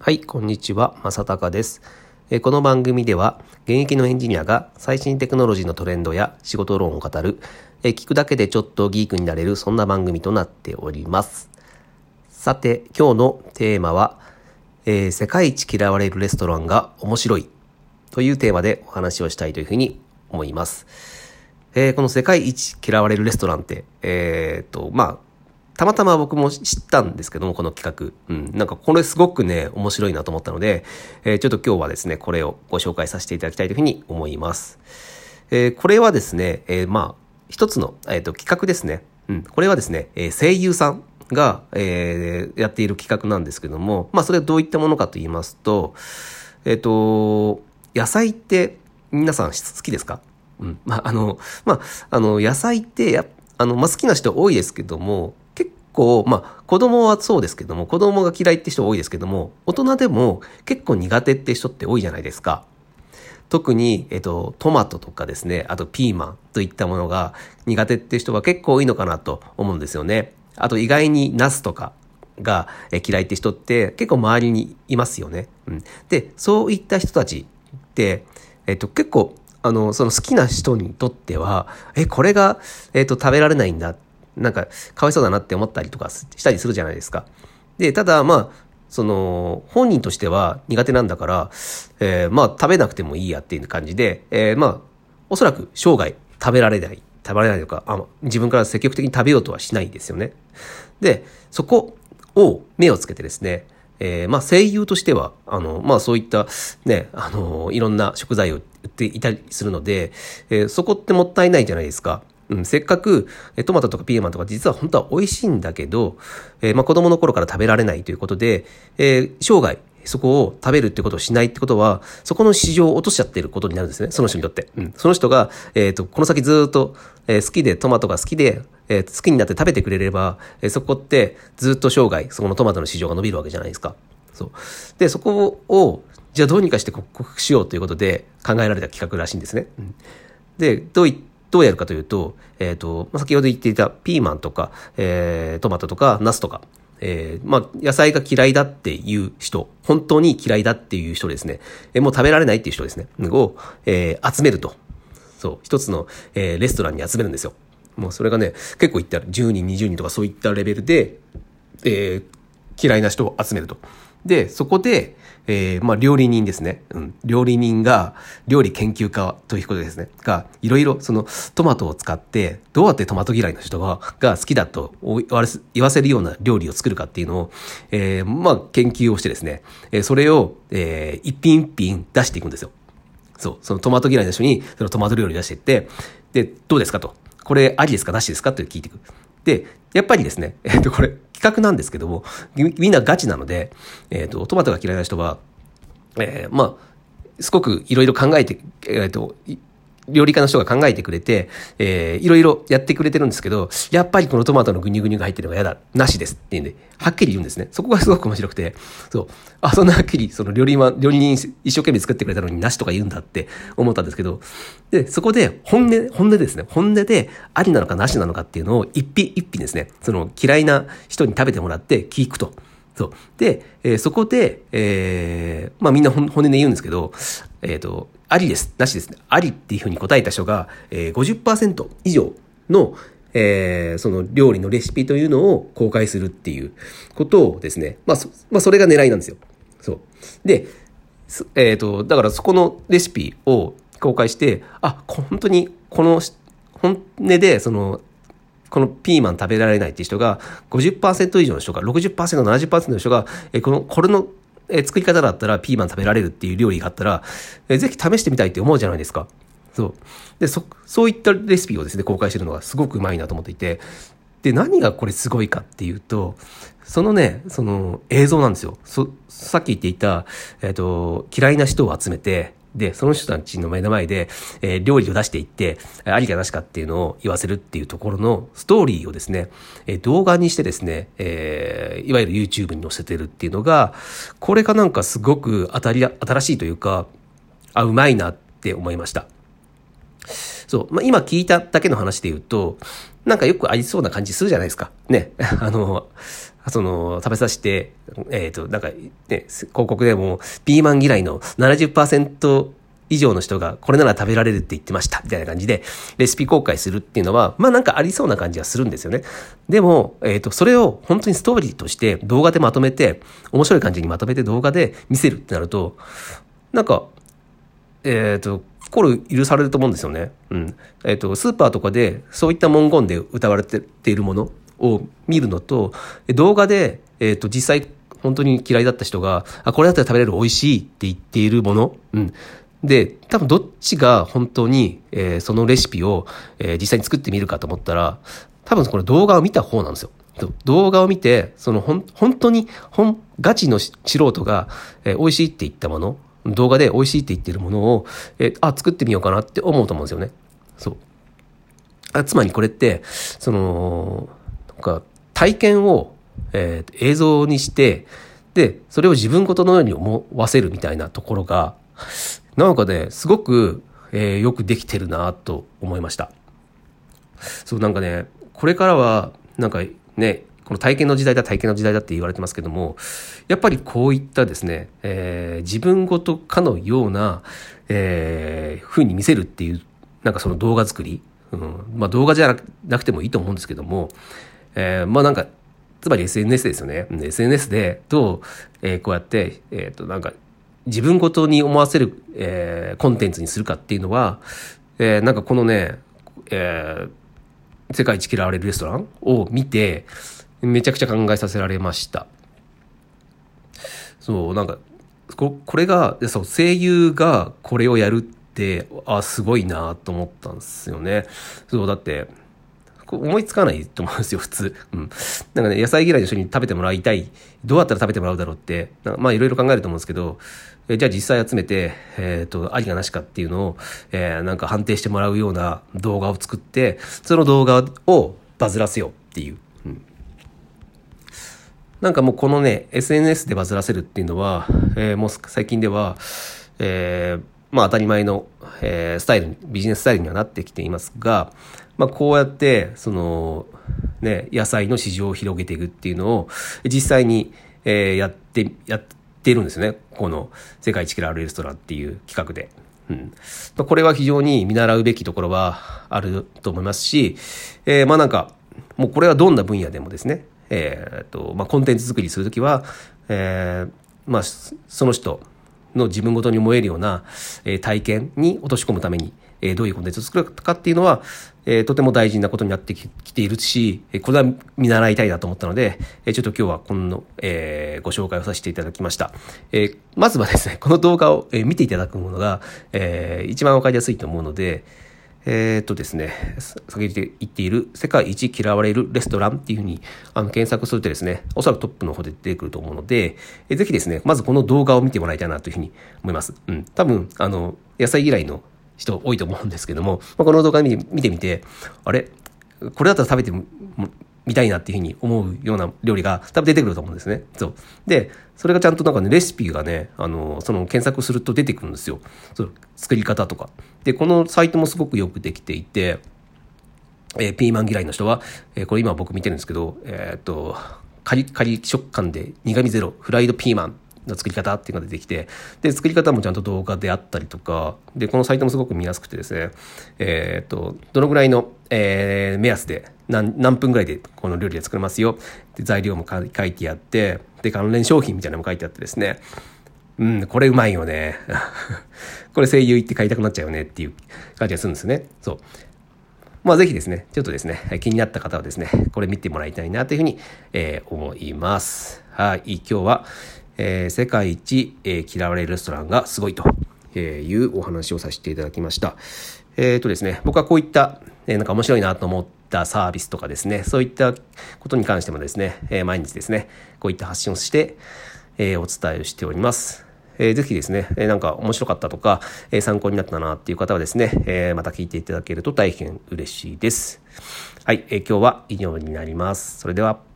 はい、こんにちは、まさたかです。この番組では、現役のエンジニアが最新テクノロジーのトレンドや仕事論を語る、聞くだけでちょっとギークになれる、そんな番組となっております。さて、今日のテーマは、えー世界一嫌われるレストランが面白いというテーマでお話をしたいというふうに思います。えーこの世界一嫌われるレストランって、えーっと、まあ、たまたま僕も知ったんですけども、この企画。うん。なんかこれすごくね、面白いなと思ったので、えーちょっと今日はですね、これをご紹介させていただきたいというふうに思います。えーこれはですね、えーまあ、一つの、えーと企画ですね。うん。これはですね、えー声優さんが、えーやっている企画なんですけども、まあ、それはどういったものかと言いますと、えっ、と、野菜って皆さん好きですか？うん。まあ、あの、まあ、あの、野菜ってや、あの、まあ、好きな人多いですけども、構、まあ、子供はそうですけども、子供が嫌いって人多いですけども、大人でも結構苦手って人って多いじゃないですか。特に、えっと、トマトとかですね、あとピーマンといったものが苦手って人は結構多いのかなと思うんですよね。あと意外にナスとかが嫌いって人って結構周りにいますよね。うん、で、そういった人たちって、えっと、結構、あの、その好きな人にとっては、え、これが、えっと、食べられないんだっ。なんか、かわいそうだなって思ったりとかしたりするじゃないですか。で、ただ、まあ、その、本人としては苦手なんだから、えーまあ、食べなくてもいいやっていう感じで、えーまあ、おそらく生涯食べられない、食べられないとか、あ自分から積極的に食べようとはしないですよね。で、そこを目をつけてですね、えーまあ、声優としては、あの、まあ、そういった、ね、あの、いろんな食材を売っていたりするので、えーそこってもったいないじゃないですか。うん、せっかく、えトマトとかピーマンとか実は本当は美味しいんだけど、えーまあ、子供の頃から食べられないということで、えー生涯、そこを食べるってことをしないってことは、そこの市場を落としちゃってることになるんですね。その人にとって。うん。その人が、えっ、と、この先ずっと、えー好きで、トマトが好きで、えー好きになって食べてくれれば、えそこってずっと生涯、そこのトマトの市場が伸びるわけじゃないですか。そう。で、そこを、じゃあどうにかして克服しようということで考えられた企画らしいんですね。うんで、どうい、どうやるかというと、えっ、と、先ほど言っていたピーマンとか、えートマトとか、ナスとか、えーまあ、野菜が嫌いだっていう人、本当に嫌いだっていう人ですね、えーもう食べられないっていう人ですね、を、えー集めると。そう、一つの、えーレストランに集めるんですよ。もうそれがね、結構いったら10人、20人とかそういったレベルで、えー嫌いな人を集めると。で、そこで、えーまあ、料理人ですね。うん。料理人が、料理研究家ということですね。が、いろいろ、その、トマトを使って、どうやってトマト嫌いの人が、が好きだと言わせるような料理を作るかっていうのを、えーまあ、研究をしてですね、えーそれを、えー一品一品出していくんですよ。そう。そのトマト嫌いな人に、そのトマト料理出していって、で、どうですかと。これ、ありですか？なしですか？って聞いていく。で、やっぱりですね、えっ、と、これ、企画なんですけども、みんなガチなので、えっ、と、トマトが嫌いな人は、えーまあ、すごくいろいろ考えて、えっ、と、料理家の人が考えてくれて、えーいろいろやってくれてるんですけど、やっぱりこのトマトのグニュグニュが入ってるのが嫌だ、なしですって言うんで、はっきり言うんですね。そこがすごく面白くて、そう、あ、そんなはっきり、その料理は、料理人一生懸命作ってくれたのになしとか言うんだって思ったんですけど、で、そこで本音、本音ですね。本音でありなのかなしなのかっていうのを一品一品ですね、その嫌いな人に食べてもらって聞くと。そう。で、えーそこで、えーまあみんな本本音で言うんですけど、えっ、と、ありです、なしですね。ありっていうふうに答えた人が、えー、50%以上の、えーその料理のレシピというのを公開するっていうことをですね、まあ、そまあ、それが狙いなんですよ。そう。で、えっ、と、だからそこのレシピを公開して、あ、本当にこの本音で、その、このピーマン食べられないっていう人が50%以上の人が60%、70%の人が、えこの、これの、え作り方だったらピーマン食べられるっていう料理があったら、えぜひ試してみたいって思うじゃないですか。そう。で、そ、そういったレシピをですね、公開してるのがすごくうまいなと思っていて、で、何がこれすごいかっていうと、そのね、その映像なんですよ。そ、さっき言っていた、えっ、と、嫌いな人を集めて、で、その人たちの目の前で、えー料理を出していって、ありかなしかっていうのを言わせるっていうところのストーリーをですね、えー動画にしてですね、えーいわゆる YouTube に載せてるっていうのが、これがなんかすごく当たり、新しいというか、あ、うまいなって思いました。そう。まあ、今聞いただけの話で言うと、なんかよくありそうな感じするじゃないですか。ね。あの、その、食べさせて、えっ、ー、と、なんか、ね、広告でも、ピーマン嫌いの70%以上の人がこれなら食べられるって言ってました、みたいな感じで、レシピ公開するっていうのは、まあなんかありそうな感じはするんですよね。でも、えっ、ー、と、それを本当にストーリーとして動画でまとめて、面白い感じにまとめて動画で見せるってなると、なんか、えっ、ー、と、心許されると思うんですよね。うん。えっ、ー、と、スーパーとかでそういった文言で歌われているものを見るのと、動画で、えっ、と、実際本当に嫌いだった人が、あ、これだったら食べれる美味しいって言っているもの、うん。で、多分どっちが本当に、えー、そのレシピを、えー、実際に作ってみるかと思ったら、多分これ動画を見た方なんですよ。動画を見て、そのほん、本当に、本、ガチの素人が、えー、美味しいって言ったもの、動画で美味しいって言ってるものを、えー、あ、作ってみようかなって思うと思うんですよね。そう。あつまりこれって、その、か、体験を、えー、映像にして、で、それを自分ごとのように思わせるみたいなところが、なんかね、すごく、えー、よくできてるなと思いました。そう、なんかね、これからは、なんかね、この体験の時代だ、体験の時代だって言われてますけども、やっぱりこういったですね、えー、自分ごとかのような、えー、風に見せるっていう、なんかその動画作り、うん、まあ動画じゃなくてもいいと思うんですけども、えー、まあなんか、つまり SNS ですよね。SNS でどう、えー、こうやって、えっ、ー、と、なんか、自分ごとに思わせる、えー、コンテンツにするかっていうのは、えー、なんかこのね、えー、世界一嫌われるレストランを見て、めちゃくちゃ考えさせられました。そう、なんか、ここれが、そう、声優がこれをやるって、あ、すごいなと思ったんですよね。そう、だって、思いつかないと思うんですよ、普通。うん。なんかね、野菜嫌いの人に食べてもらいたい。どうやったら食べてもらうだろうって、まあいろいろ考えると思うんですけど、えじゃあ実際集めて、えっ、ー、と、ありかなしかっていうのを、えー、なんか判定してもらうような動画を作って、その動画をバズらせようっていう。うん、なんかもうこのね、SNS でバズらせるっていうのは、えー、もう最近では、えー、まあ当たり前の、えー、スタイル、ビジネススタイルにはなってきていますが、まあこうやって、その、ね、野菜の市場を広げていくっていうのを、実際に、えー、やって、やってるんですよね。この世界一嫌われるレストランっていう企画で。うん。これは非常に見習うべきところはあると思いますし、えー、まあなんか、もうこれはどんな分野でもですね、えー、っと、まあコンテンツ作りするときは、えー、まあその人、の自分ごとに思えるような、えー、体験に落とし込むために、えー、どういうコンテンツを作るかっていうのは、えー、とても大事なことになってきているし、これは見習いたいなと思ったので、えちょっと今日はこの、えー、ご紹介をさせていただきました。えー、まずはですね、この動画を、え、見ていただくものが、えー、一番わかりやすいと思うので、えー、っとですね、先ほど言っている世界一嫌われるレストランっていうふうにあの検索するとですね、おそらくトップの方で出てくると思うので、えー、ぜひですね、まずこの動画を見てもらいたいなというふうに思います。うん。多分、あの、野菜嫌いの人多いと思うんですけども、まあ、この動画見てみて、あれ？これだったら食べても見たいなっていうふうに思うような料理が多分出てくると思うんですね。そう。で、それがちゃんとなんかね、レシピがね、あの、その検索すると出てくるんですよ。そう、作り方とか。で、このサイトもすごくよくできていて、えー、ピーマン嫌いの人は、えー、これ今僕見てるんですけど、えー、っと、カリカリ食感で苦味ゼロ、フライドピーマンの作り方っていうのが出てきて、で、作り方もちゃんと動画であったりとか、で、このサイトもすごく見やすくてですね、えー、っと、どのぐらいの、えー、目安で何、何分ぐらいでこの料理で作れますよ。で、材料も書いてあって、で、関連商品みたいなのも書いてあってですね、うん、これうまいよね。これ声優行って買いたくなっちゃうよねっていう感じがするんですね。そう。まあぜひですね、ちょっとですね、気になった方はですね、これ見てもらいたいなというふうに、えー、思います。はい、今日は、えー、世界一、えー、嫌われるレストランがすごいというお話をさせていただきました。えっ、ー、とですね、僕はこういった、えなんか面白いなと思ったサービスとかですね、そういったことに関してもですね、え毎日ですね、こういった発信をして、えお伝えをしております。えー、ぜひですね、えー、なんか面白かったとか、え、参考になったなっていう方はですね、え、また聞いていただけると大変嬉しいです。はい、え、今日は以上になります。それでは。